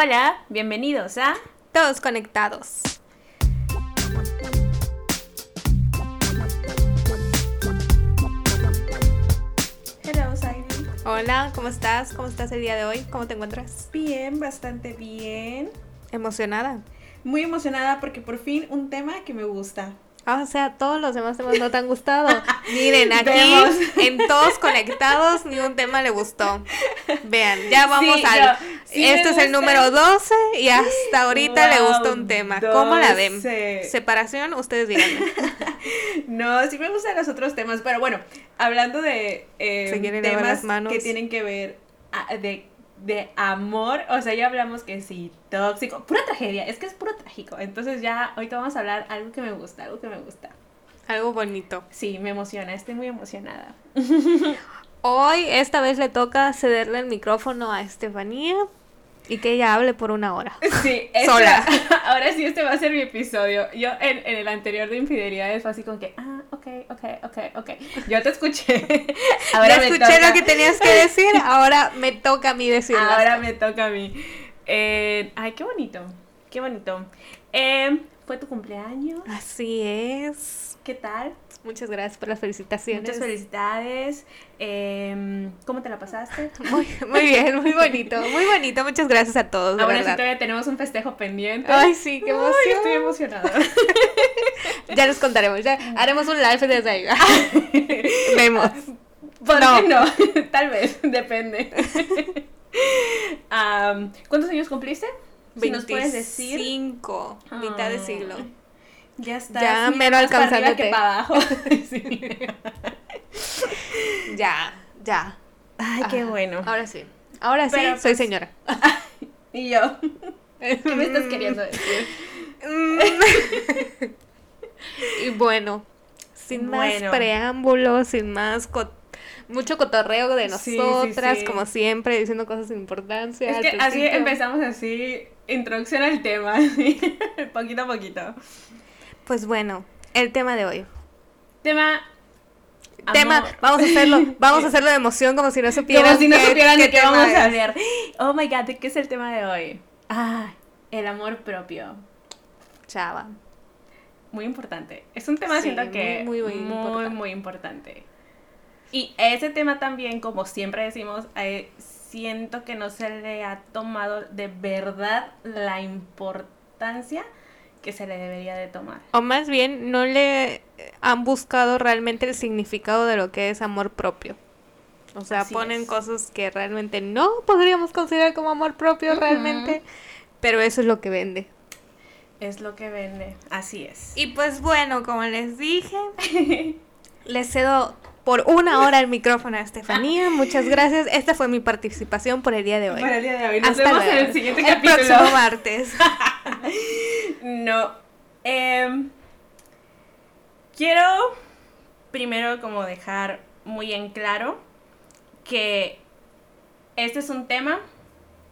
Hola, bienvenidos a Todos conectados. Hello. Hola, ¿cómo estás? ¿Cómo estás el día de hoy? ¿Cómo te encuentras? Bien, bastante bien. ¿Emocionada? Muy emocionada porque por fin un tema que me gusta. Ah, o sea, todos los demás temas no te han gustado. Miren, aquí Vemos. en Todos Conectados ni un tema le gustó. Vean, ya vamos Sí, al... no, sí me este es el número 12 y hasta ahorita le gusta un tema. ¿Cómo la ven? 12. Separación, ustedes díganme. No, sí me gustan los otros temas, pero bueno, hablando de eh, temas las manos. que tienen que ver ah, de, de amor, o sea, ya hablamos que sí, tóxico, pura tragedia, es que es puro trágico. Entonces ya ahorita vamos a hablar algo que me gusta, algo que me gusta. Algo bonito. Sí, me emociona, estoy muy emocionada. Hoy, esta vez le toca cederle el micrófono a Estefanía y que ella hable por una hora. Sí, esta- Sola. ahora sí este va a ser mi episodio. Yo en, en el anterior de infidelidades fue así como que, ah, ok, ok, ok, ok. Yo te escuché. Ahora ya me escuché toca. lo que tenías que decir, ahora me toca a mí decirlo. Ahora me toca a mí. Eh, ay, qué bonito, qué bonito. Eh, fue tu cumpleaños. Así es. ¿Qué tal? Muchas gracias por las felicitaciones. Muchas felicidades. Eh, ¿Cómo te la pasaste? Muy, muy bien, muy bonito, muy bonito. Muchas gracias a todos, Ahora sí todavía tenemos un festejo pendiente. Ay, sí, qué Ay, emoción. estoy emocionada. Ya les contaremos, ya haremos un live desde ahí. Vemos. ¿Por No. qué no? Tal vez, depende. ¿Cuántos años cumpliste? Si nos puedes decir. 25, mitad de Ah. siglo. Ya está. Ya mero alcanzándote. que para abajo. Sí. Ya, ya. Ay, qué Ah, bueno. Ahora sí. Ahora sí, Pero, soy pues, señora. Y yo. ¿Qué me estás queriendo decir? y bueno, sin Bueno. más preámbulos, sin más co- mucho cotorreo de Sí, sí, nosotras, sí. como siempre, diciendo cosas sin importancia. Es que así principio. empezamos así. Introducción al tema. así, poquito a poquito. Pues bueno, el tema de hoy. Tema. Vamos a hacerlo, vamos a hacerlo de emoción como si no supieran. Como si no qué- supieran de qué vamos a hablar. Oh my god, ¿de qué es el tema de hoy? Ah, el amor propio. Chava. Muy importante. Es un tema, Sí, siento que muy, muy, muy, muy muy, importante. Y ese tema también, como siempre decimos, eh, siento que no se le ha tomado de verdad la importancia que se le debería de tomar. O más bien, no le han buscado realmente el significado de lo que es amor propio. O sea, Así ponen es. cosas que realmente no podríamos considerar como amor propio realmente, pero eso es lo que vende. Es lo que vende. Así es. Y pues bueno, como les dije, les cedo por una hora el micrófono a Estefanía. Muchas gracias. Esta fue mi participación por el día de hoy. Para el día de hoy. Nos Hasta vemos luego. en el siguiente El capítulo. próximo martes. No. Em, quiero primero como dejar muy en claro que este es un tema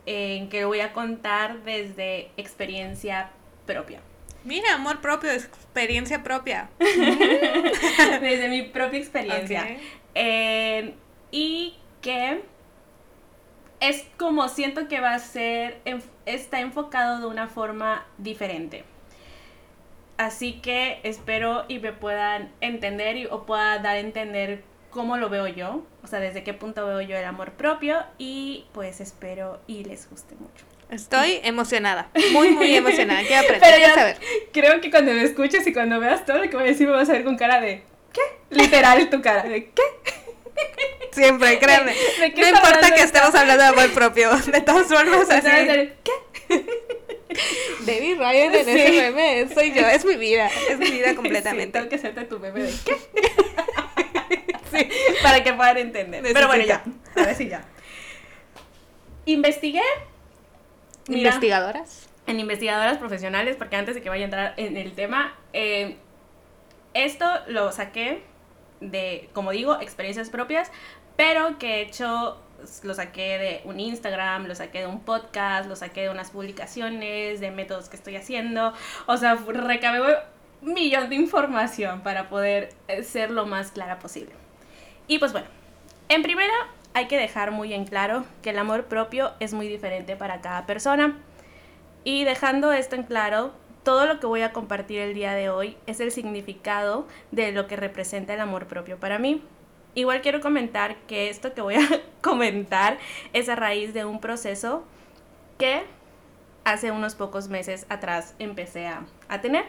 en que voy a contar desde experiencia propia. Mira, amor propio, experiencia propia. desde mi propia experiencia. Eh, y que es como siento que va a ser, está enfocado de una forma diferente. Así que espero y me puedan entender y, o pueda dar a entender cómo lo veo yo, o sea, desde qué punto veo yo el amor propio y pues espero y les guste mucho. Estoy emocionada, muy, muy emocionada. Quiero aprender, Pero ya- saber. Creo que cuando me escuches y cuando veas todo lo que voy a decir me vas a ver con cara de ¿qué? Literal tu cara de ¿qué? Siempre, créanme. ¿De qué No importa que esta? estamos hablando de amor propio. De todas formas, así. ¿Qué? David Ryan en Sí. ese meme soy yo. Es mi vida. Es mi vida Sí, completamente. tengo que hacerte tu bebé de ¿qué? sí, para que puedan entender. Pero bueno, ya. A ver si ya. Investigué. Mira, Investigadoras. en investigadoras profesionales, porque antes de que vaya a entrar en el tema, eh, esto lo saqué de, como digo, experiencias propias, pero que he hecho, lo saqué de un Instagram, lo saqué de un podcast, lo saqué de unas publicaciones, de métodos que estoy haciendo, o sea, recabé un millón de información para poder eh, ser lo más clara posible. Y pues bueno, en primera hay que dejar muy en claro que el amor propio es muy diferente para cada persona. Y dejando esto en claro, todo lo que voy a compartir el día de hoy es el significado de lo que representa el amor propio para mí. Igual quiero comentar que esto que voy a comentar es a raíz de un proceso que hace unos pocos meses atrás empecé a, a tener.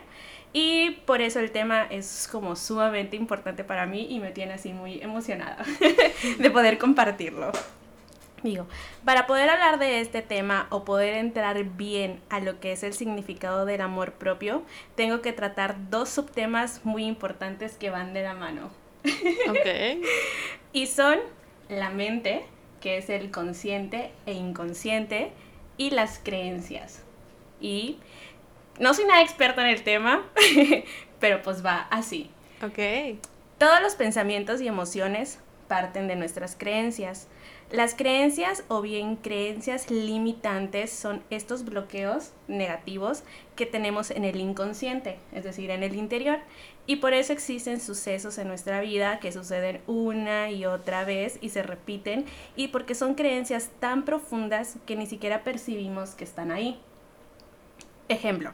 Y por eso el tema es como sumamente importante para mí y me tiene así muy emocionada de poder compartirlo. Digo, para poder hablar de este tema o poder entrar bien a lo que es el significado del amor propio, tengo que tratar dos subtemas muy importantes que van de la mano. Ok. y son la mente, que es el consciente e inconsciente, y las creencias. Y no soy nada experta en el tema, pero pues va así. Ok. Todos los pensamientos y emociones parten de nuestras creencias. Las creencias o bien creencias limitantes son estos bloqueos negativos que tenemos en el inconsciente, es decir, en el interior. Y por eso existen sucesos en nuestra vida que suceden una y otra vez y se repiten y porque son creencias tan profundas que ni siquiera percibimos que están ahí. Ejemplo,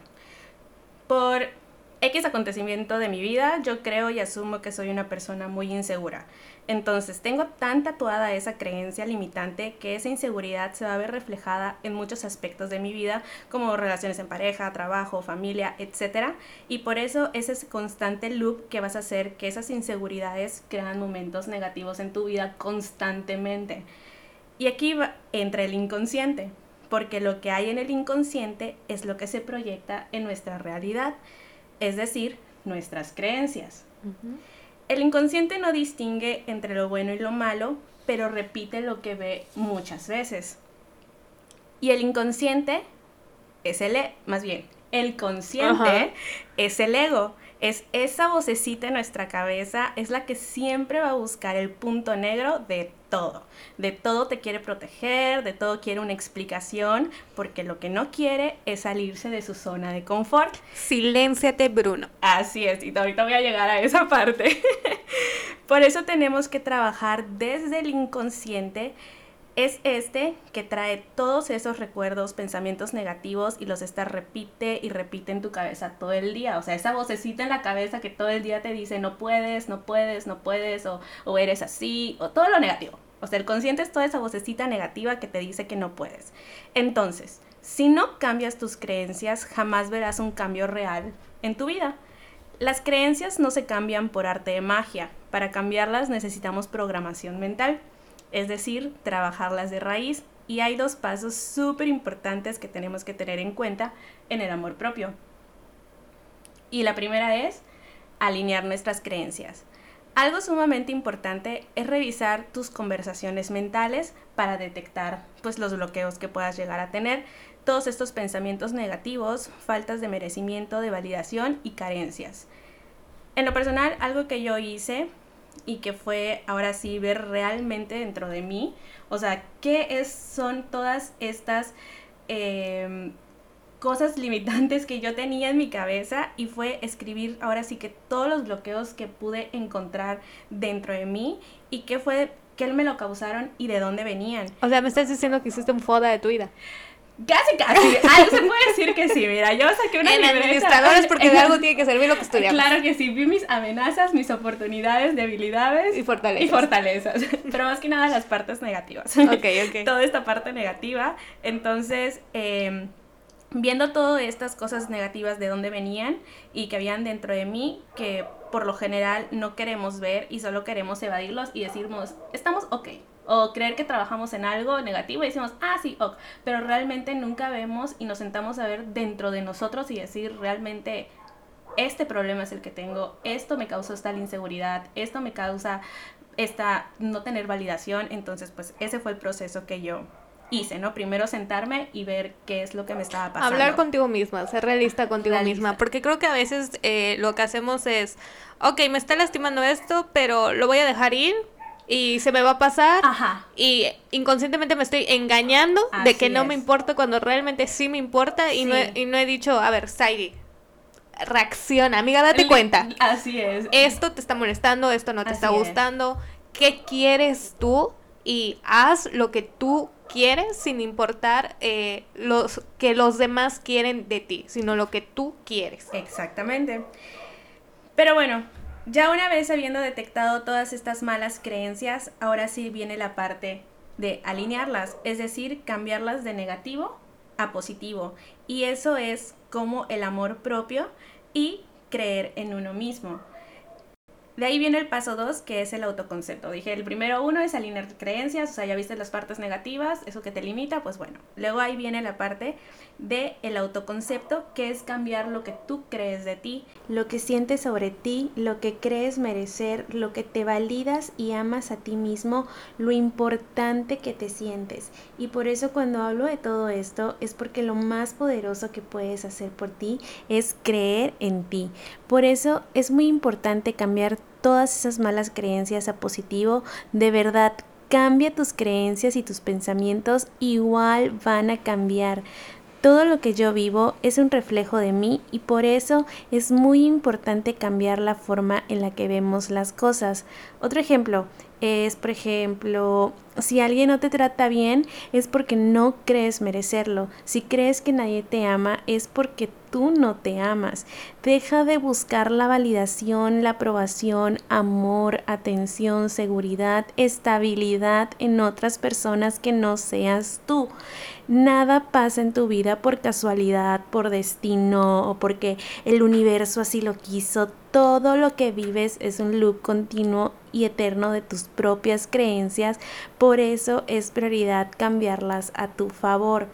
por X acontecimiento de mi vida, yo creo y asumo que soy una persona muy insegura. Entonces, tengo tan tatuada esa creencia limitante que esa inseguridad se va a ver reflejada en muchos aspectos de mi vida, como relaciones en pareja, trabajo, familia, etc. Y por eso es ese constante loop que vas a hacer que esas inseguridades crean momentos negativos en tu vida constantemente. Y aquí entra el inconsciente, porque lo que hay en el inconsciente es lo que se proyecta en nuestra realidad, es decir, nuestras creencias. El inconsciente no distingue entre lo bueno y lo malo, pero repite lo que ve muchas veces. Y el inconsciente es el, e, más bien, el consciente es el ego, es esa vocecita en nuestra cabeza, es la que siempre va a buscar el punto negro de todo. De todo te quiere proteger, de todo quiere una explicación, porque lo que no quiere es salirse de su zona de confort. Silénciate, Bruno. Así es, y ahorita voy a llegar a esa parte. Por eso tenemos que trabajar desde el inconsciente es este que trae todos esos recuerdos, pensamientos negativos y los está repite y repite en tu cabeza todo el día. O sea, esa vocecita en la cabeza que todo el día te dice no puedes, no puedes, no puedes, o, o eres así, o todo lo negativo. O sea, el consciente es toda esa vocecita negativa que te dice que no puedes. Entonces, si no cambias tus creencias, jamás verás un cambio real en tu vida. Las creencias no se cambian por arte de magia. Para cambiarlas necesitamos programación mental es decir, trabajarlas de raíz. Y hay dos pasos súper importantes que tenemos que tener en cuenta en el amor propio. Y la primera es alinear nuestras creencias. Algo sumamente importante es revisar tus conversaciones mentales para detectar pues los bloqueos que puedas llegar a tener, todos estos pensamientos negativos, faltas de merecimiento, de validación y carencias. En lo personal, algo que yo hice y que fue ahora sí ver realmente dentro de mí, o sea, qué es, son todas estas em, cosas limitantes que yo tenía en mi cabeza y fue escribir ahora sí que todos los bloqueos que pude encontrar dentro de mí y qué fue, qué me lo causaron y de dónde venían. O sea, me estás diciendo que hiciste un foda de tu vida. Casi, casi. Algo se puede decir que sí. Mira, yo saqué una en libreta. administradores porque de algo tiene que servir lo que estudiamos. Claro que sí. Vi mis amenazas, mis oportunidades, debilidades Y fortalezas. y fortalezas. Pero más que nada las partes negativas. Ok, ok. Toda esta parte negativa. Entonces, eh, viendo todas estas cosas negativas de dónde venían y que habían dentro de mí, que por lo general no queremos ver y solo queremos evadirlos y decirnos, estamos ok. O creer que trabajamos en algo negativo y decimos, ah, sí, ok. Pero realmente nunca vemos y nos sentamos a ver dentro de nosotros y decir realmente, este problema es el que tengo, esto me causa esta inseguridad, esto me causa esta no tener validación. Entonces, pues ese fue el proceso que yo hice, ¿no? Primero sentarme y ver qué es lo que me estaba pasando. Hablar contigo misma, ser realista contigo Realista. misma, porque creo que a veces eh, lo que hacemos es, ok, me está lastimando esto, pero lo voy a dejar ir y se me va a pasar Ajá. y inconscientemente me estoy engañando de que no me importa cuando realmente sí me importa y, no, he, y no he dicho, a ver, Sairi, reacciona, amiga, date cuenta. Así es. Esto te está molestando, esto no te Así está es. gustando, ¿qué quieres tú? y haz lo que tú quieres sin importar eh, los que los demás quieren de ti, sino lo que tú quieres. Exactamente. Pero bueno, ya una vez habiendo detectado todas estas malas creencias, ahora sí viene la parte de alinearlas, es decir, cambiarlas de negativo a positivo. Y eso es como el amor propio y creer en uno mismo. De ahí viene el paso 2, que es el autoconcepto. Dije, el primero uno es alinear creencias, o sea, ya viste las partes negativas, eso que te limita, pues bueno. Luego ahí viene la parte de el autoconcepto, que es cambiar lo que tú crees de ti, lo que sientes sobre ti, lo que crees merecer, lo que te validas y amas a ti mismo, lo importante que te sientes. Y por eso cuando hablo de todo esto es porque lo más poderoso que puedes hacer por ti es creer en ti. Por eso es muy importante cambiar todas esas malas creencias a positivo. De verdad, cambia tus creencias y tus pensamientos, igual van a cambiar. Todo lo que yo vivo es un reflejo de mí y por eso es muy importante cambiar la forma en la que vemos las cosas. Otro ejemplo es, por ejemplo, si alguien no te trata bien es porque no crees merecerlo. Si crees que nadie te ama es porque tú no te amas. Deja de buscar la validación, la aprobación, amor, atención, seguridad, estabilidad en otras personas que no seas tú. Nada pasa en tu vida por casualidad, por destino o porque el universo así lo quiso. Todo lo que vives es un loop continuo y eterno de tus propias creencias. Por eso es prioridad cambiarlas a tu favor.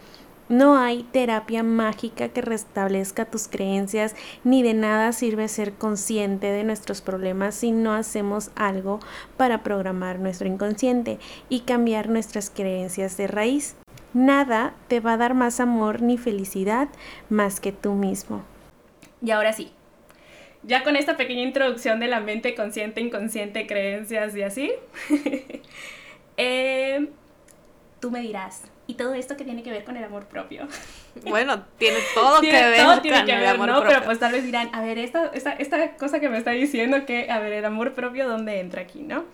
No hay terapia mágica que restablezca tus creencias, ni de nada sirve ser consciente de nuestros problemas si no hacemos algo para programar nuestro inconsciente y cambiar nuestras creencias de raíz. Nada te va a dar más amor ni felicidad más que tú mismo. Y ahora sí, ya con esta pequeña introducción de la mente consciente, inconsciente, creencias y así, eh, tú me dirás, ¿y todo esto que tiene que ver con el amor propio? Bueno, tiene todo que ver todo tiene que ver, ¿no? Pero pues tal vez dirán, a ver, esta, esta, esta cosa que me está diciendo que, a ver, el amor propio, ¿dónde entra aquí, no?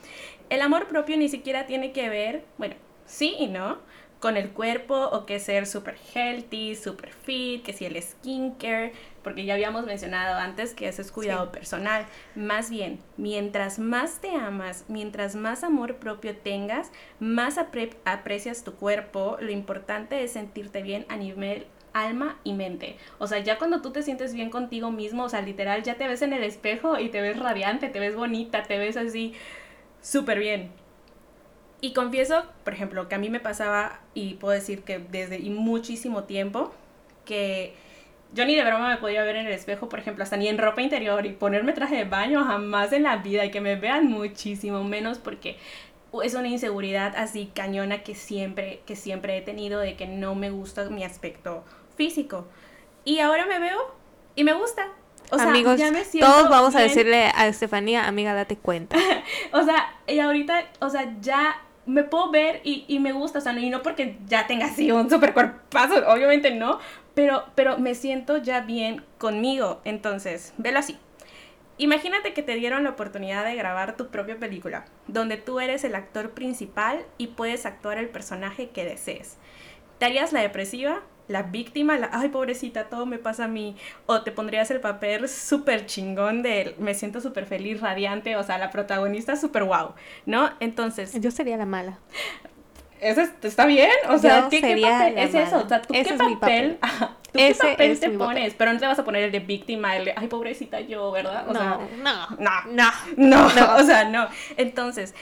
El amor propio ni siquiera tiene que ver, bueno, sí y no, con el cuerpo o que ser super healthy, super fit, que si el skincare, porque ya habíamos mencionado antes que eso es cuidado personal. Más bien, mientras más te amas, mientras más amor propio tengas, más aprecias tu cuerpo. Lo importante es sentirte bien a nivel alma y mente. O sea, ya cuando tú te sientes bien contigo mismo, o sea, literal, ya te ves en el espejo y te ves radiante, te ves bonita, te ves así súper bien. Y confieso, por ejemplo, que a mí me pasaba, y puedo decir que desde y muchísimo tiempo, que yo ni de broma me podía ver en el espejo, por ejemplo, hasta ni en ropa interior y ponerme traje de baño jamás en la vida y que me vean muchísimo menos porque es una inseguridad así cañona que siempre, que siempre he tenido de que no me gusta mi aspecto físico. Y ahora me veo y me gusta. O sea, Amigos, ya me siento todos vamos a decirle a Estefanía, amiga, date cuenta. o sea, y ahorita, o sea, ya me puedo ver y, y, me gusta, o sea, y no porque ya tenga así un super cuerpazo, obviamente no, pero, pero me siento ya bien conmigo, entonces, velo así. Imagínate que te dieron la oportunidad de grabar tu propia película, donde tú eres el actor principal y puedes actuar el personaje que desees. ¿Te harías la depresiva? La víctima, la, ay, pobrecita, todo me pasa a mí, o te pondrías el papel súper chingón de me siento súper feliz, radiante, o sea, la protagonista súper wow, ¿no? Entonces... Yo sería la mala. ¿Eso está bien? O sea, ¿qué, papel es eso? O sea, ¿tú qué papel, ¿tú qué papel te pones? Pero no te vas a poner el de víctima, el de, ay, pobrecita yo, ¿verdad? O no, sea, no, no, no, no, o sea, no. Entonces,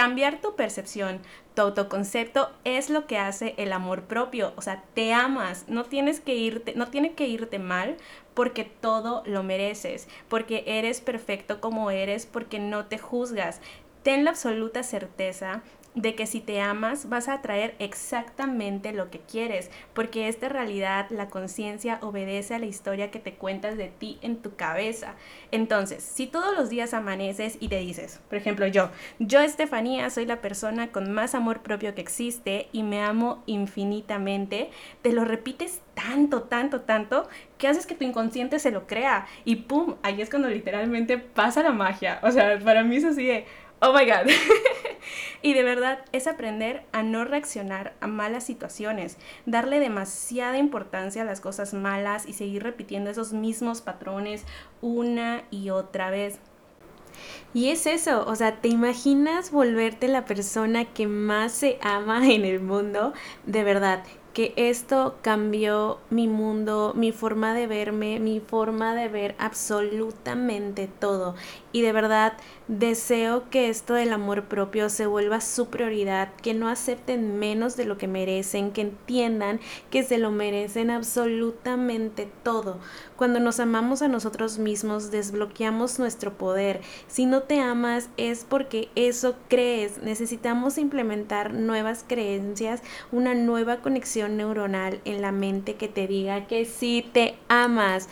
cambiar tu percepción, tu autoconcepto es lo que hace el amor propio. O sea, te amas, no tienes que irte, no tiene que irte mal porque todo lo mereces, porque eres perfecto como eres, porque no te juzgas. Ten la absoluta certeza de que si te amas vas a atraer exactamente lo que quieres, porque esta realidad, la conciencia, obedece a la historia que te cuentas de ti en tu cabeza. Entonces, si todos los días amaneces y te dices, por ejemplo, yo, yo Estefanía soy la persona con más amor propio que existe y me amo infinitamente, te lo repites tanto, tanto, tanto, que haces que tu inconsciente se lo crea y ¡pum! Ahí es cuando literalmente pasa la magia. O sea, para mí es así oh my god. y de verdad es aprender a no reaccionar a malas situaciones, darle demasiada importancia a las cosas malas y seguir repitiendo esos mismos patrones una y otra vez. Y es eso, o sea, ¿te imaginas volverte la persona que más se ama en el mundo? De verdad, que esto cambió mi mundo, mi forma de verme, mi forma de ver absolutamente todo. Y de verdad deseo que esto del amor propio se vuelva su prioridad, que no acepten menos de lo que merecen, que entiendan que se lo merecen absolutamente todo. Cuando nos amamos a nosotros mismos, desbloqueamos nuestro poder. Si no te amas es porque eso crees. Necesitamos implementar nuevas creencias, una nueva conexión neuronal en la mente que te diga que sí te amas.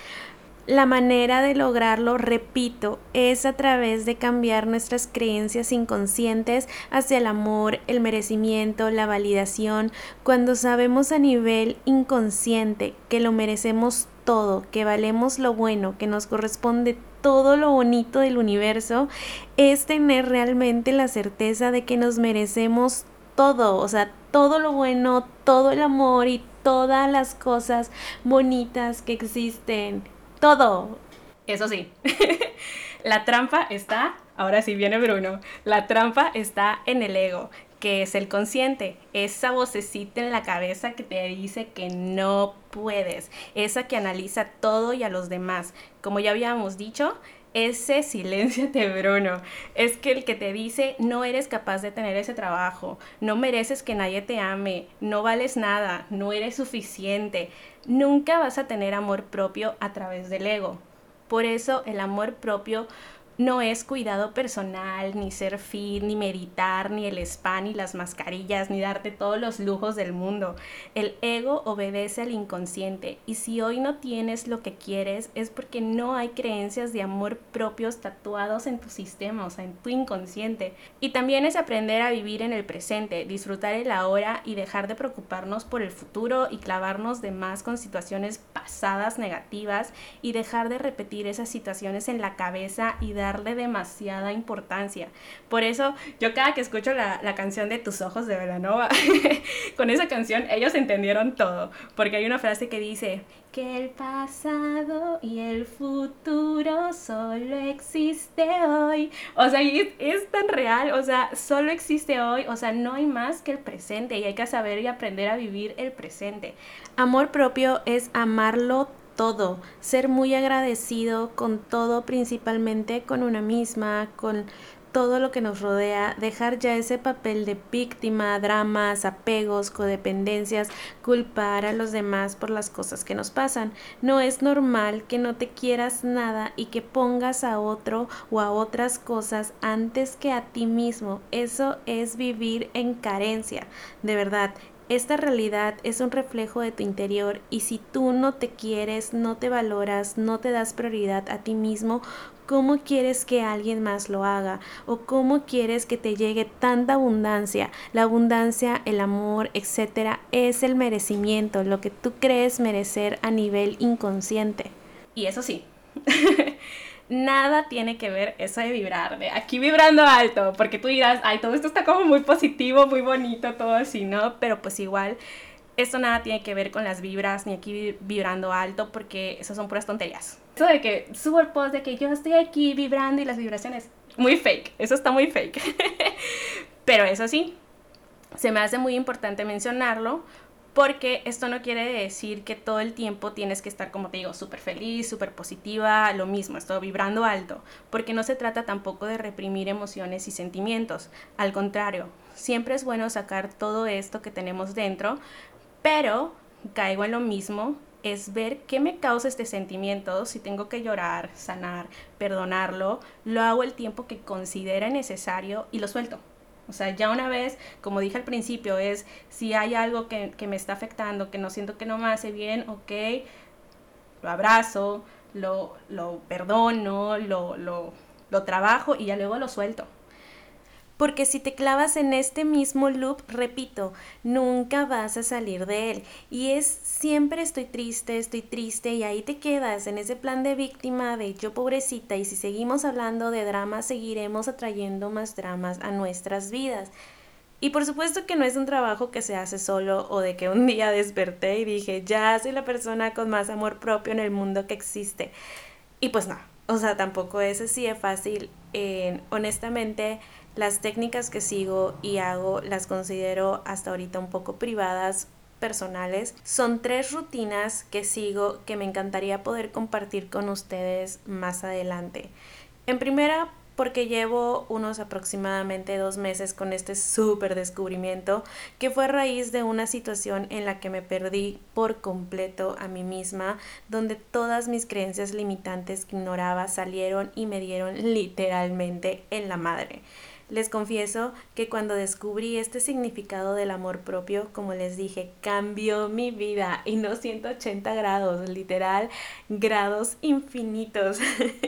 La manera de lograrlo, repito, es a través de cambiar nuestras creencias inconscientes hacia el amor, el merecimiento, la validación, cuando sabemos a nivel inconsciente que lo merecemos todo, que valemos lo bueno, que nos corresponde todo lo bonito del universo, es tener realmente la certeza de que nos merecemos todo, o sea, todo lo bueno, todo el amor y todas las cosas bonitas que existen todo. Eso sí, la trampa está, ahora sí viene Bruno, la trampa está en el ego, que es el consciente, esa vocecita en la cabeza que te dice que no puedes, esa que analiza todo y a los demás. Como ya habíamos dicho, ese silencio de Bruno es que el que te dice no eres capaz de tener ese trabajo, no mereces que nadie te ame, no vales nada, no eres suficiente, nunca vas a tener amor propio a través del ego. Por eso el amor propio no es cuidado personal, ni ser fit, ni meditar, ni el spa, ni las mascarillas, ni darte todos los lujos del mundo. El ego obedece al inconsciente y si hoy no tienes lo que quieres es porque no hay creencias de amor propios tatuados en tu sistema, o sea, en tu inconsciente. Y también es aprender a vivir en el presente, disfrutar el ahora y dejar de preocuparnos por el futuro y clavarnos de más con situaciones pasadas negativas y dejar de repetir esas situaciones en la cabeza y dar darle demasiada importancia. Por eso yo cada que escucho la, canción de Tus ojos de Velanova, con esa canción ellos entendieron todo, porque hay una frase que dice que el pasado y el futuro solo existe hoy. O sea, es, es tan real, o sea, solo existe hoy, o sea, no hay más que el presente y hay que saber y aprender a vivir el presente. Amor propio es amarlo todo, ser muy agradecido con todo, principalmente con una misma, con todo lo que nos rodea, dejar ya ese papel de víctima, dramas, apegos, codependencias, culpar a los demás por las cosas que nos pasan. No es normal que no te quieras nada y que pongas a otro o a otras cosas antes que a ti mismo. Eso es vivir en carencia. De verdad, esta realidad es un reflejo de tu interior y si tú no te quieres, no te valoras, no te das prioridad a ti mismo, ¿cómo quieres que alguien más lo haga? ¿O cómo quieres que te llegue tanta abundancia? La abundancia, el amor, etcétera, es el merecimiento, lo que tú crees merecer a nivel inconsciente. Y eso sí. nada tiene que ver eso de vibrar, de aquí vibrando alto, porque tú dirás, ay, todo esto está como muy positivo, muy bonito, todo así, ¿no? Pero pues igual, esto nada tiene que ver con las vibras, ni aquí vibrando alto, porque eso son puras tonterías. Eso de que subo el post de que yo estoy aquí vibrando y las vibraciones, muy fake, eso está muy fake. Pero eso sí, se me hace muy importante mencionarlo porque esto no quiere decir que todo el tiempo tienes que estar, como te digo, súper feliz, súper positiva, lo mismo, estoy vibrando alto, porque no se trata tampoco de reprimir emociones y sentimientos, al contrario, siempre es bueno sacar todo esto que tenemos dentro, pero caigo en lo mismo, es ver qué me causa este sentimiento, si tengo que llorar, sanar, perdonarlo, lo hago el tiempo que considera necesario y lo suelto. O sea, ya una vez, como dije al principio, es si hay algo que, me está afectando, que no siento que no me hace bien, ok, lo abrazo, lo, lo perdono, lo, lo, lo trabajo y ya luego lo suelto. Porque si te clavas en este mismo loop, repito, nunca vas a salir de él. Y es siempre estoy triste, estoy triste y ahí te quedas en ese plan de víctima de yo pobrecita y si seguimos hablando de drama, seguiremos atrayendo más dramas a nuestras vidas. Y por supuesto que no es un trabajo que se hace solo o de que un día desperté y dije, ya soy la persona con más amor propio en el mundo que existe. Y pues no, o sea, tampoco es así de fácil. honestamente, las técnicas que sigo y hago las considero hasta ahorita un poco privadas, personales. Son tres rutinas que sigo que me encantaría poder compartir con ustedes más adelante. En primera, porque llevo unos aproximadamente dos meses con este súper descubrimiento que fue a raíz de una situación en la que me perdí por completo a mí misma, donde todas mis creencias limitantes que ignoraba salieron y me dieron literalmente en la madre. Les confieso que cuando descubrí este significado del amor propio, como les dije, cambió mi vida y no 180 grados, literal, grados infinitos.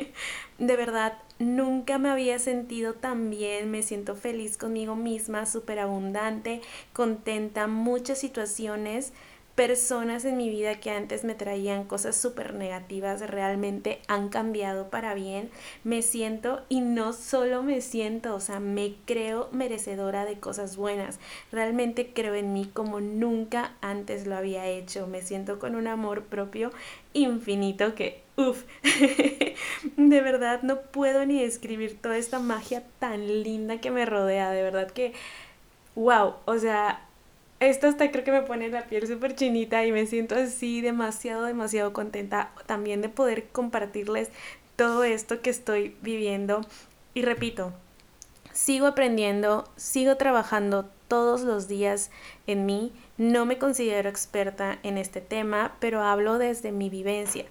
de verdad, nunca me había sentido tan bien, me siento feliz conmigo misma, súper abundante, contenta, muchas situaciones personas en mi vida que antes me traían cosas súper negativas realmente han cambiado para bien. Me siento y no solo me siento, o sea, me creo merecedora de cosas buenas. Realmente creo en mí como nunca antes lo había hecho. Me siento con un amor propio infinito que, uff, de verdad no puedo ni describir toda esta magia tan linda que me rodea. De verdad que, wow, o sea, esto hasta creo que me pone la piel súper chinita y me siento así demasiado, demasiado contenta también de poder compartirles todo esto que estoy viviendo. Y repito, sigo aprendiendo, sigo trabajando todos los días en mí. No me considero experta en este tema, pero hablo desde mi vivencia.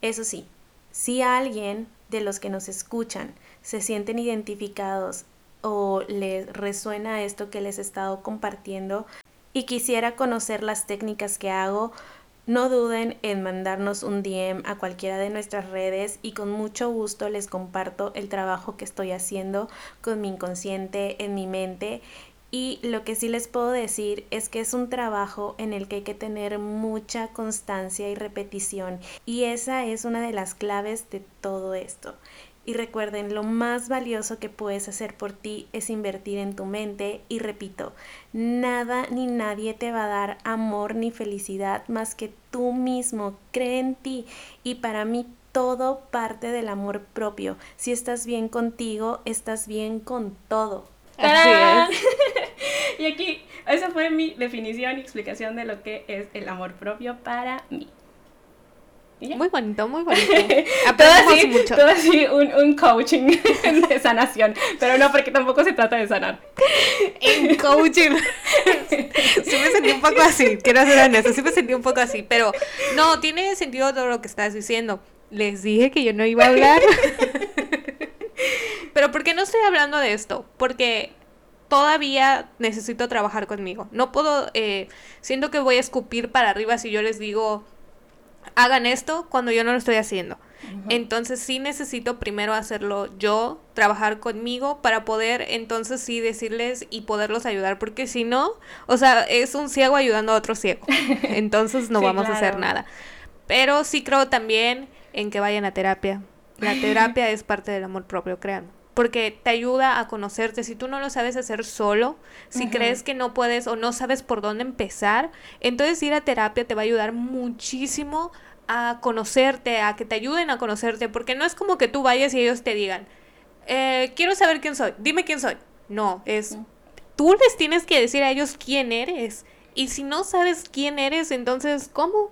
Eso sí, si alguien de los que nos escuchan se sienten identificados o les resuena esto que les he estado compartiendo, y quisiera conocer las técnicas que hago, no duden en mandarnos un DM a cualquiera de nuestras redes y con mucho gusto les comparto el trabajo que estoy haciendo con mi inconsciente en mi mente. Y lo que sí les puedo decir es que es un trabajo en el que hay que tener mucha constancia y repetición. Y esa es una de las claves de todo esto. Y recuerden, lo más valioso que puedes hacer por ti es invertir en tu mente. Y repito, nada ni nadie te va a dar amor ni felicidad más que tú mismo. Cree en ti. Y para mí todo parte del amor propio. Si estás bien contigo, estás bien con todo. Así es. y aquí, esa fue mi definición y explicación de lo que es el amor propio para mí. Muy bonito, muy bonito. todo así, mucho. Todo así un, un, coaching de sanación, pero no porque tampoco se trata de sanar. En coaching. sí me sentí un poco así, quiero ser honesta, sí me sentí un poco así, pero no, tiene sentido todo lo que estás diciendo. Les dije que yo no iba a hablar. pero ¿por qué no estoy hablando de esto? Porque todavía necesito trabajar conmigo. No puedo, eh, siento que voy a escupir para arriba si yo les digo hagan esto cuando yo no lo estoy haciendo. Entonces sí necesito primero hacerlo yo, trabajar conmigo para poder entonces sí decirles y poderlos ayudar, porque si no, o sea, es un ciego ayudando a otro ciego. Entonces no vamos a hacer nada. Pero sí creo también en que vayan a terapia. La terapia es parte del amor propio, créanme porque te ayuda a conocerte. Si tú no lo sabes hacer solo, si crees que no puedes o no sabes por dónde empezar, entonces ir a terapia te va a ayudar muchísimo a conocerte, a que te ayuden a conocerte, porque no es como que tú vayas y ellos te digan, eh, quiero saber quién soy, dime quién soy. No, es, tú les tienes que decir a ellos quién eres. Y si no sabes quién eres, entonces, ¿cómo?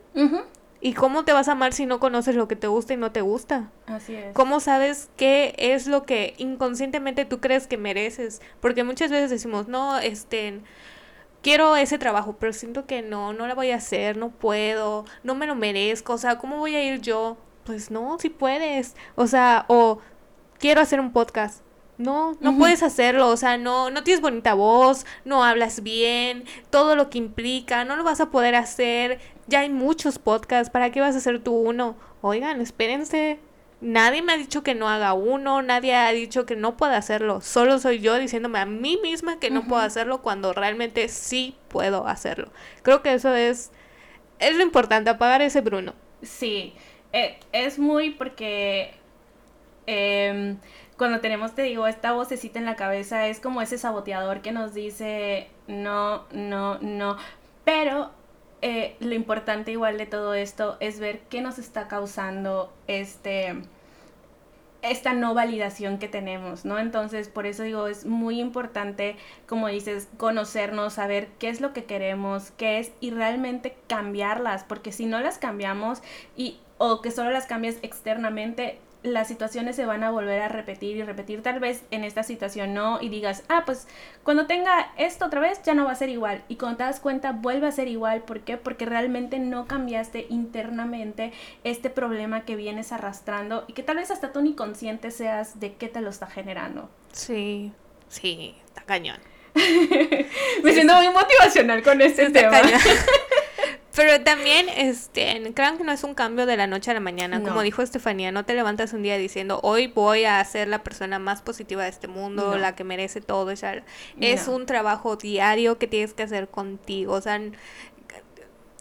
¿Y cómo te vas a amar si no conoces lo que te gusta y no te gusta? Así es. ¿Cómo sabes qué es lo que inconscientemente tú crees que mereces? Porque muchas veces decimos, no, este, quiero ese trabajo, pero siento que no, no la voy a hacer, no puedo, no me lo merezco, o sea, ¿cómo voy a ir yo? Pues no, si puedes, o sea, o quiero hacer un podcast, no, no puedes hacerlo, o sea, no, no tienes bonita voz, no hablas bien, todo lo que implica, no lo vas a poder hacer, ya hay muchos podcasts, ¿para qué vas a hacer tú uno? Oigan, espérense, Nadie me ha dicho que no haga uno, nadie ha dicho que no pueda hacerlo. Solo soy yo diciéndome a mí misma que no puedo hacerlo cuando realmente sí puedo hacerlo. Creo que eso es, es lo importante, apagar ese Bruno. Sí, eh, es muy porque em, cuando tenemos, te digo, esta vocecita en la cabeza es como ese saboteador que nos dice no, no, no. Pero eh, lo importante igual de todo esto es ver qué nos está causando este esta no validación que tenemos, ¿no? Entonces, por eso digo, es muy importante, como dices, conocernos, saber qué es lo que queremos, qué es y realmente cambiarlas, porque si no las cambiamos y o que solo las cambias externamente, las situaciones se van a volver a repetir y repetir. Tal vez en esta situación no y digas, ah, pues cuando tenga esto otra vez ya no va a ser igual. Y cuando te das cuenta vuelve a ser igual. ¿Por qué? Porque realmente no cambiaste internamente este problema que vienes arrastrando y que tal vez hasta tú ni consciente seas de qué te lo está generando. Sí, sí, está cañón. Me siento muy motivacional con este tema. Pero también, este, crean que no es un cambio de la noche a la mañana. Como dijo Estefanía, no te levantas un día diciendo, hoy voy a ser la persona más positiva de este mundo, la que merece todo. Es un trabajo diario que tienes que hacer contigo. O sea,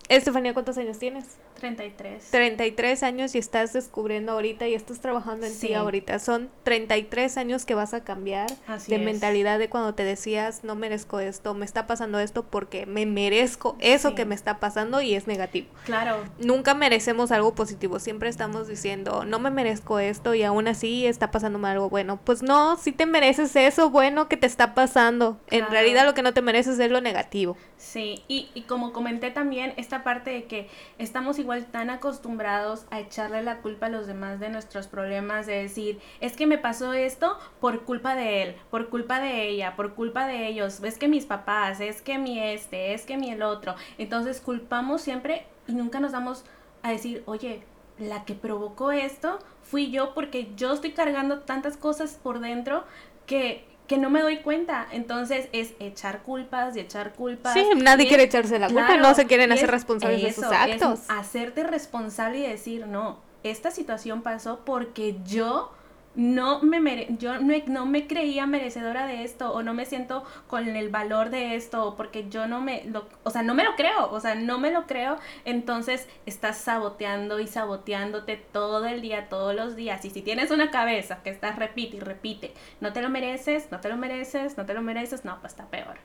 Estefanía, ¿cuántos años tienes? 33. 33 años y estás descubriendo ahorita y estás trabajando en ti ahorita. Son 33 años que vas a cambiar de mentalidad de cuando te decías, no merezco esto, me está pasando esto porque me merezco eso que me está pasando y es negativo. Claro. Nunca merecemos algo positivo, siempre estamos diciendo, no me merezco esto y aún así está pasándome algo bueno. Pues no, si te mereces eso bueno que te está pasando. En realidad lo que no te mereces es lo negativo. Sí, y, y como comenté también, esta parte de que estamos igual tan acostumbrados a echarle la culpa a los demás de nuestros problemas, de decir, es que me pasó esto por culpa de él, por culpa de ella, por culpa de ellos, es que mis papás, es que mi este, es que mi el otro. Entonces culpamos siempre y nunca nos damos a decir, oye, la que provocó esto fui yo porque yo estoy cargando tantas cosas por dentro que que no me doy cuenta. Entonces es echar culpas y echar culpas. Sí, nadie quiere echarse la culpa, no se quieren hacer responsables de sus actos. hacerte responsable y decir, no, esta situación pasó porque yo no me mere yo no, me creía merecedora de esto o no me siento con el valor de esto porque yo no me lo, o sea, no me lo creo, o sea, no me lo creo, entonces estás saboteando y saboteándote todo el día, todos los días. Y si tienes una cabeza que estás repite y repite, no te lo mereces, no te lo mereces, no te lo mereces, no, pues está peor.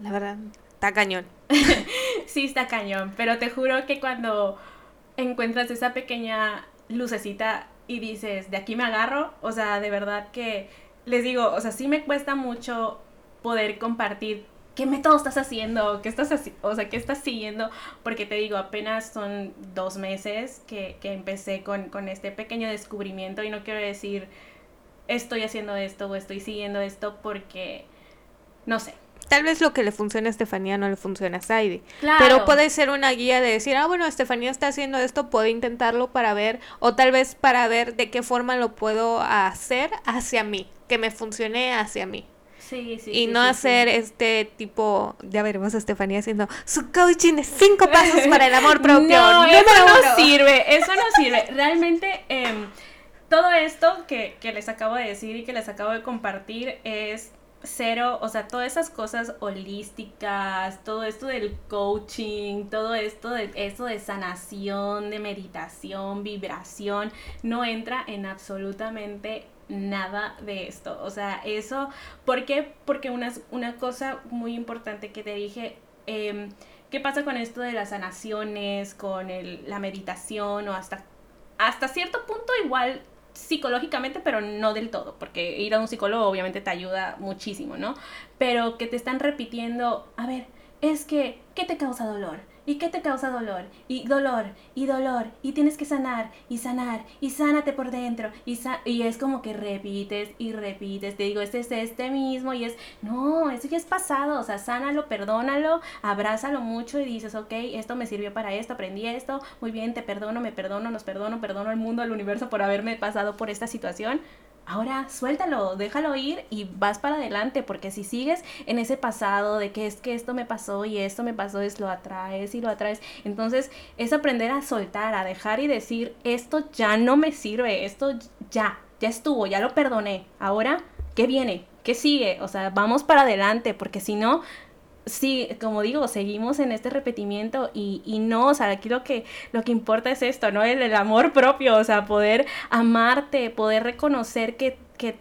La verdad, está cañón. sí, está cañón, pero te juro que cuando encuentras esa pequeña lucecita y dices, de aquí me agarro, o sea, de verdad que les digo, o sea, sí me cuesta mucho poder compartir qué método estás haciendo, qué estás o sea, qué estás siguiendo, porque te digo, apenas son dos meses que, que empecé con, con este pequeño descubrimiento y no quiero decir estoy haciendo esto o estoy siguiendo esto porque, no sé, Tal vez lo que le funciona a Estefanía no le funciona a Saidi. Pero puede ser una guía de decir, ah, bueno, Estefanía está haciendo esto, puedo intentarlo para ver, o tal vez para ver de qué forma lo puedo hacer hacia mí, que me funcione hacia mí. Sí, sí, y no hacer este tipo, ya veremos a Estefanía haciendo su coaching de cinco pasos para el amor propio. No, eso no sirve, eso no sirve. Realmente, em, todo esto que, que les acabo de decir y que les acabo de compartir es cero, o sea, todas esas cosas holísticas, todo esto del coaching, todo esto de eso de sanación, de meditación, vibración, no entra en absolutamente nada de esto. O sea, eso, ¿por qué? Porque una, una cosa muy importante que te dije, eh, ¿qué pasa con esto de las sanaciones, con el, la meditación o hasta, hasta cierto punto igual psicológicamente, pero no del todo, porque ir a un psicólogo obviamente te ayuda muchísimo, ¿no? Pero que te están repitiendo, a ver, es que, ¿qué te causa dolor? ¿Y qué te causa dolor? Y dolor, y dolor, y tienes que sanar, y sanar, y sánate por dentro, y, y es como que repites y repites, te digo, este es este mismo, y es, no, eso ya es pasado, o sea, sánalo, perdónalo, abrázalo mucho y dices, ok, esto me sirvió para esto, aprendí esto, muy bien, te perdono, me perdono, nos perdono, perdono al mundo, al universo por haberme pasado por esta situación, ahora suéltalo, déjalo ir y vas para adelante, porque si sigues en ese pasado de que es que esto me pasó y esto me pasó, es lo atraes y lo atraes. Entonces es aprender a soltar, a dejar y decir, esto ya no me sirve, esto ya, ya estuvo, ya lo perdoné. Ahora, ¿qué viene? ¿Qué sigue? O sea, vamos para adelante, porque si no, sí, como digo, seguimos en este repetimiento y, y, no, o sea, aquí lo que, lo que importa es esto, ¿no? El, el amor propio, o sea, poder amarte, poder reconocer que, que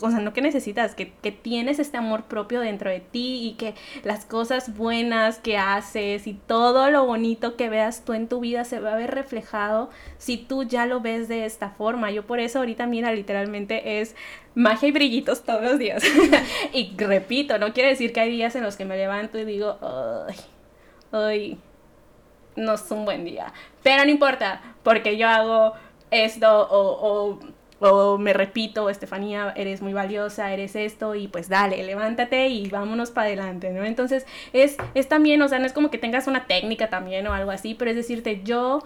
o sea, no que necesitas, que, que, tienes este amor propio dentro de ti y que las cosas buenas que haces y todo lo bonito que veas tú en tu vida se va a ver reflejado si tú ya lo ves de esta forma. Yo por eso ahorita, mira, literalmente es magia y brillitos todos los días. y repito, no quiere decir que hay días en los que me levanto y digo, ay, ay, no es un buen día. Pero no importa, porque yo hago esto o, o o me repito, Estefanía, eres muy valiosa, eres esto, y pues dale, levántate y vámonos para adelante, ¿no? Entonces, es, es también, o sea, no es como que tengas una técnica también o algo así, pero es decirte, yo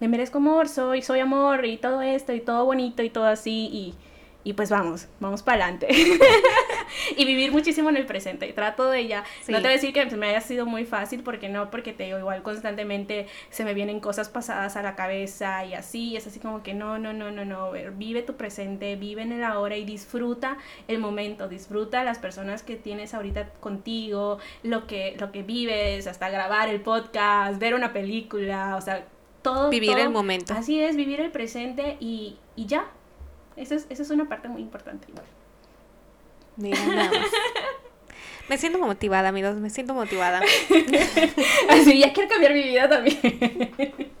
me merezco amor, soy, soy amor y todo esto y todo bonito y todo así, y y pues vamos, vamos para adelante. y vivir muchísimo en el presente. Trato de ya, no te voy a decir que me haya sido muy fácil, porque no, porque te digo, igual constantemente se me vienen cosas pasadas a la cabeza y así, y es así como que no, no, no, no, no, vive tu presente, vive en el ahora y disfruta el momento, disfruta las personas que tienes ahorita contigo, lo que, lo que vives, hasta grabar el podcast, ver una película, o sea, todo. Vivir el momento. Así es, vivir el presente y, y ya, esa es, esa es una parte muy importante igual. Mira, nada Me siento motivada, amigos, me siento motivada. Así, ya quiero cambiar mi vida también.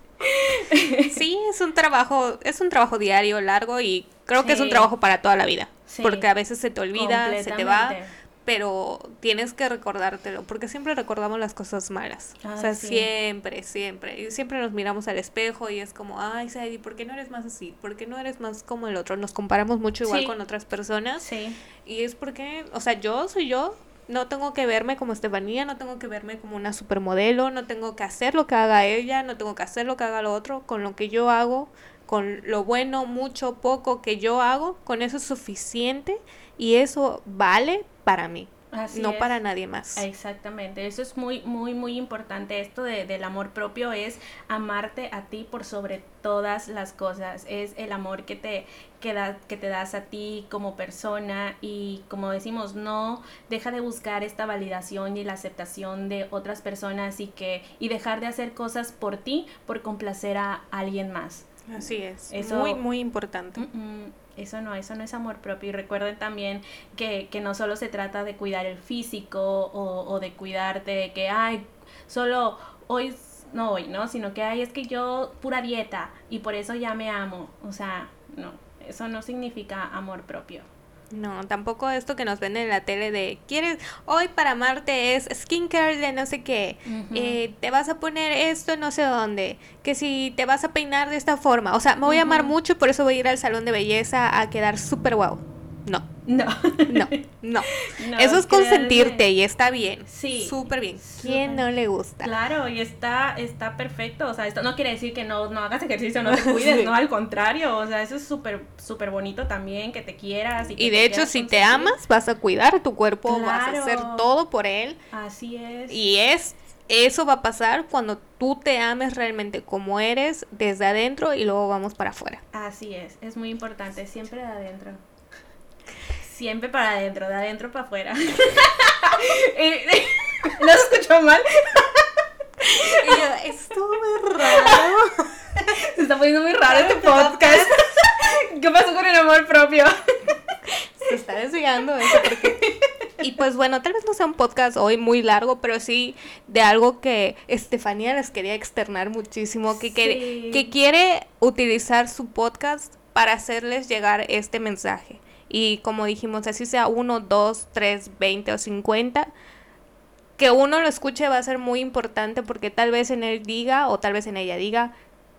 sí, es un trabajo, es un trabajo diario, largo y creo que es un trabajo para toda la vida. Porque a veces se te olvida, se te va pero tienes que recordártelo, porque siempre recordamos las cosas malas. o sea, siempre, siempre. Y siempre nos miramos al espejo y es como, ay, Sadie, ¿por qué no eres más así? ¿Por qué no eres más como el otro? Nos comparamos mucho igual con otras personas. Sí. Y es porque, o sea, yo soy yo, no tengo que verme como Estefanía, no tengo que verme como una supermodelo, no tengo que hacer lo que haga ella, no tengo que hacer lo que haga lo otro, con lo que yo hago, con lo bueno, mucho, poco que yo hago, con eso es suficiente y eso vale para mí. no para nadie más. Exactamente, eso es muy, muy, muy importante. Esto de, del amor propio es amarte a ti por sobre todas las cosas. Es el amor que te, que, que te das a ti como persona y como decimos, no deja de buscar esta validación y la aceptación de otras personas y, que, y dejar de hacer cosas por ti por complacer a alguien más. Así es, eso, muy, muy importante. Mm, mm, eso no, eso no es amor propio. Y recuerden también que, que no solo se trata de cuidar el físico o, o de cuidarte de que, ay, solo hoy, no hoy, ¿no? Sino que, ay, es que yo pura dieta y por eso ya me amo. O sea, no, eso no significa amor propio. No, tampoco esto que nos ven en la tele de, ¿quieres? Hoy para amarte es skincare de no sé qué. Eh, te vas a poner esto no sé dónde. Que si te vas a peinar de esta forma. O sea, me voy a amar mucho y por eso voy a ir al salón de belleza a quedar súper guau. No. No. No, no. Eso es consentirte y está bien. Sí. Súper bien. ¿Quién no le gusta? Claro, y está, está perfecto. O sea, esto no quiere decir que no, no hagas ejercicio, no te cuides, no, al contrario. O sea, eso es súper, súper bonito también, que te quieras. Y, de hecho, si te amas, vas a cuidar tu cuerpo, vas a hacer todo por él. Así es. Y es eso va a pasar cuando tú te ames realmente como eres desde adentro y luego vamos para afuera. Así es, es muy importante, siempre de adentro siempre para adentro, de adentro para afuera. ¿No se escuchó mal? y yo, estuvo muy raro. Se está poniendo muy raro este podcast. ¿Qué pasó con el amor propio? Se está desviando eso porque... Y pues bueno, tal vez no sea un podcast hoy muy largo, pero sí de algo que Estefanía les quería externar muchísimo, que, que quiere utilizar su podcast para hacerles llegar este mensaje. Y como dijimos, así sea uno, dos, tres, veinte o cincuenta, que uno lo escuche va a ser muy importante porque tal vez en él diga o tal vez en ella diga,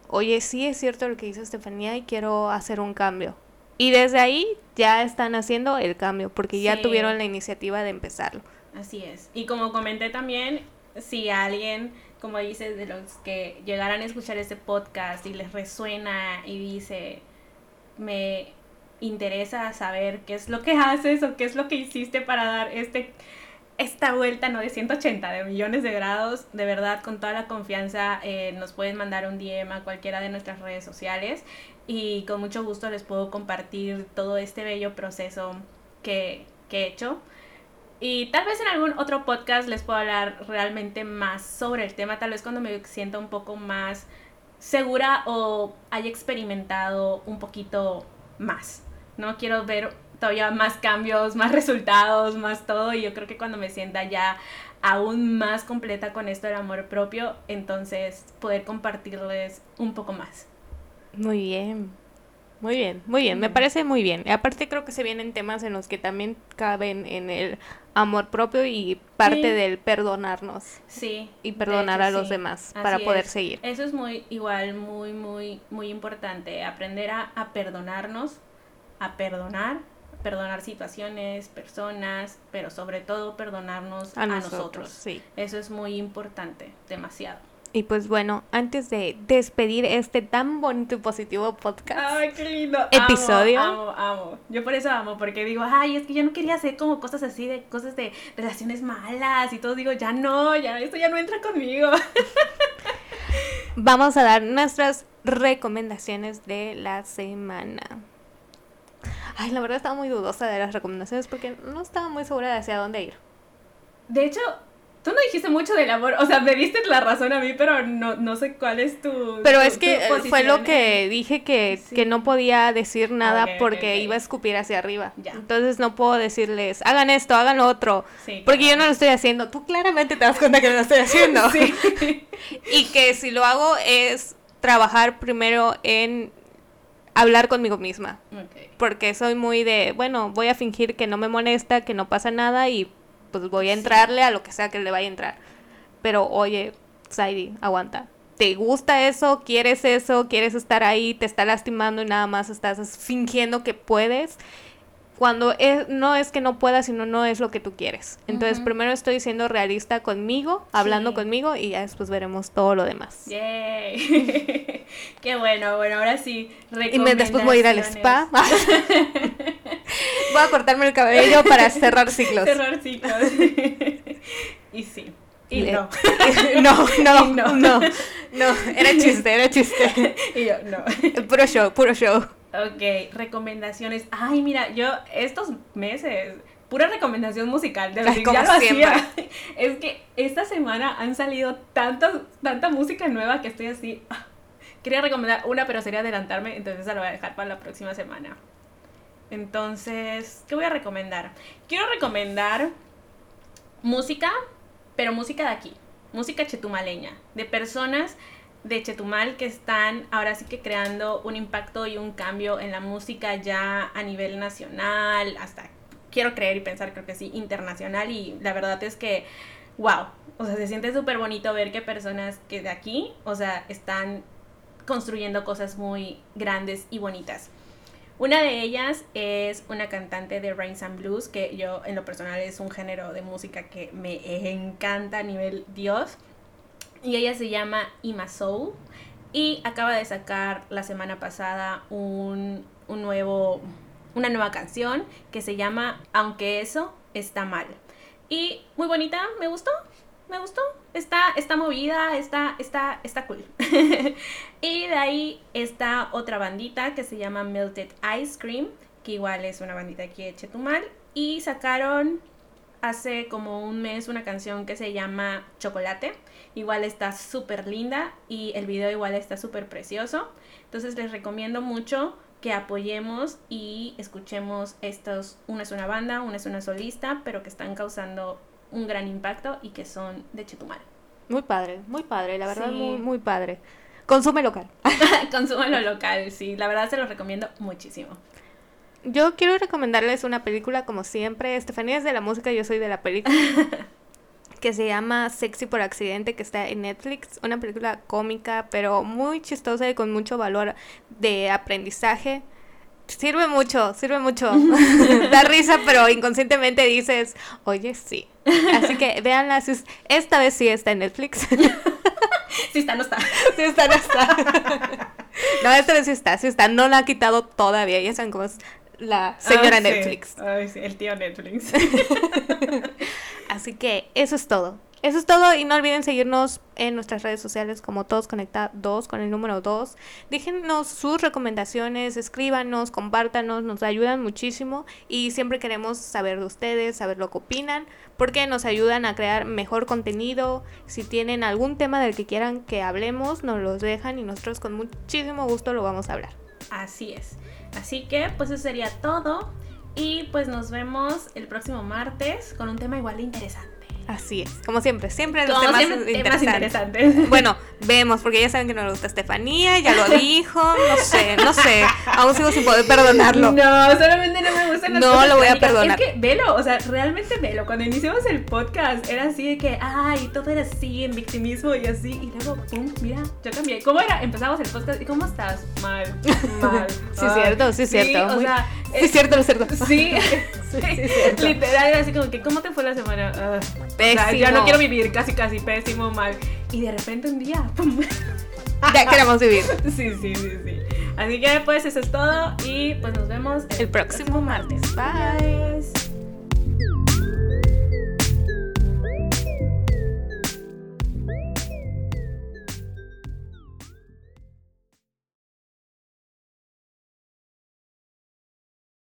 oye, sí es cierto lo que dice Estefanía y quiero hacer un cambio. Y desde ahí ya están haciendo el cambio porque ya tuvieron la iniciativa de empezarlo. Así es. Y como comenté también, si alguien, como dices, de los que llegaran a escuchar este podcast y les resuena y dice, me, interesa saber qué es lo que haces o qué es lo que hiciste para dar este esta vuelta no de 180 de millones de grados, de verdad con toda la confianza eh, nos pueden mandar un DM a cualquiera de nuestras redes sociales y con mucho gusto les puedo compartir todo este bello proceso que, que he hecho. Y tal vez en algún otro podcast les puedo hablar realmente más sobre el tema, tal vez cuando me sienta un poco más segura o haya experimentado un poquito más. No quiero ver todavía más cambios, más resultados, más todo. Y yo creo que cuando me sienta ya aún más completa con esto del amor propio, entonces poder compartirles un poco más. Muy bien. Muy bien, muy bien, me parece muy bien. Y aparte creo que se vienen temas en los que también caben en el amor propio y parte del perdonarnos. Sí. Y perdonar a los demás para poder seguir. Eso es muy igual, muy, muy, muy importante. Aprender a, a perdonarnos, a perdonar perdonar situaciones, personas, pero sobre todo perdonarnos a, nosotros. Sí. Eso es muy importante, demasiado. Y pues bueno, antes de despedir este tan bonito y positivo podcast. Ay, qué lindo. Episodio. Amo, amo, Yo por eso amo, porque digo, ay, es que yo no quería hacer como cosas así de cosas de relaciones malas y todo. Digo, ya no, ya esto ya no entra conmigo. Vamos a dar nuestras recomendaciones de la semana. Ay, la verdad estaba muy dudosa de las recomendaciones porque no estaba muy segura de hacia dónde ir. De hecho, tú no dijiste mucho del amor, o sea, me diste la razón a mí, pero no, no sé cuál es tu... Pero es que fue lo que dije que, que no podía decir nada porque iba a escupir hacia arriba. Entonces no puedo decirles, hagan esto, hagan lo otro, porque yo no lo estoy haciendo. Tú claramente te das cuenta que no lo estoy haciendo. y que si lo hago es trabajar primero en hablar conmigo misma. Porque soy muy de, bueno, voy a fingir que no me molesta, que no pasa nada y pues voy a entrarle a lo que sea que le vaya a entrar. Pero oye, Saidi, aguanta. ¿Te gusta eso? ¿Quieres eso? ¿Quieres estar ahí? ¿Te está lastimando y nada más estás fingiendo que puedes? Cuando es, no es que no pueda, sino no es lo que tú quieres. Entonces, primero estoy siendo realista conmigo, hablando conmigo y ya después veremos todo lo demás. Yay. Qué bueno, bueno, ahora sí. Y después voy a ir al spa. voy a cortarme el cabello para cerrar ciclos. Cerrar ciclos. y sí. Y no. no, no, no, no, no, era chiste, era chiste. y yo, no. Puro show, puro show. Ok, recomendaciones. Ay, mira, yo estos meses, pura recomendación musical, de verdad, ya lo hacía. Es que esta semana han salido tantas, tanta música nueva que estoy así. Ah, quería recomendar una, pero sería adelantarme, entonces la voy a dejar para la próxima semana. Entonces, ¿qué voy a recomendar? Quiero recomendar música, pero música de aquí, música chetumaleña, de personas de Chetumal que están ahora sí que creando un impacto y un cambio en la música ya a nivel nacional, hasta quiero creer y pensar, creo que sí, internacional y la verdad es que, wow, o sea, se siente súper bonito ver que personas que de aquí, o sea, están construyendo cosas muy grandes y bonitas. Una de ellas es una cantante de Rains and Blues, que yo en lo personal es un género de música que me encanta a nivel Dios y ella se llama Ima Soul y acaba de sacar la semana pasada un, nuevo, una nueva canción que se llama Aunque eso está mal. Y muy bonita, me gustó, me gustó. Está, está movida, está, está, está cool. y de ahí está otra bandita que se llama Melted Ice Cream, que igual es una bandita aquí de Chetumal. Y sacaron hace como un mes una canción que se llama Chocolate. Igual está súper linda y el video igual está súper precioso. Entonces les recomiendo mucho que apoyemos y escuchemos estos. Una es una banda, una es una solista, pero que están causando un gran impacto y que son de Chetumal. Muy padre, muy padre, la verdad, muy, muy padre. Consume local. Consume lo local, sí, la verdad se lo recomiendo muchísimo. Yo quiero recomendarles una película como siempre. Estefanía es de la música, yo soy de la película. que se llama Sexy por accidente, que está en Netflix. Una película cómica, pero muy chistosa y con mucho valor de aprendizaje. Sirve mucho, sirve mucho. da risa, pero inconscientemente dices, oye, sí. Así que véanla, esta vez sí está en Netflix. si está, no está. Si está, no está. no, esta vez sí está, sí está. No la ha quitado todavía. Ya saben cómo es la señora Ah, sí. Netflix. Ay, sí, el tío Netflix. Así que eso es todo. Eso es todo y no olviden seguirnos en nuestras redes sociales como Todos Conectados con el número 2. Déjennos sus recomendaciones, escríbanos, compártanos, nos ayudan muchísimo y siempre queremos saber de ustedes, saber lo que opinan, porque nos ayudan a crear mejor contenido. Si tienen algún tema del que quieran que hablemos, nos los dejan y nosotros con muchísimo gusto lo vamos a hablar. Así es. Así que, pues eso sería todo. Y pues nos vemos el próximo martes con un tema igual de interesante. Así es, como siempre, siempre los temas, siempre, temas interesantes. Bueno, vemos, porque ya saben que no le gusta Estefanía, ya lo dijo, no sé, no sé, aún sigo sin poder perdonarlo. No, solamente no me gustan las No cosas lo voy a perdonar. Es que velo, o sea, realmente velo. Cuando iniciamos el podcast era así de que, ay, todo era así, en victimismo y así. Y luego, pum, mira, yo cambié. ¿Cómo era? Empezamos el podcast y ¿cómo estás? Mal, mal. Sí, Ay, cierto, sí, cierto. o sea, Sí, es- cierto, es cierto. Sí, sí, literal, era así como que, ¿cómo te fue la semana? Ah, o sea, ya Pésimo. no quiero vivir, casi, casi, pésimo, mal. Y de repente un día, pum. Ya queremos vivir. Sí, sí, sí, sí. Así que pues eso es todo y pues nos vemos El próximo martes. Bye. Bye.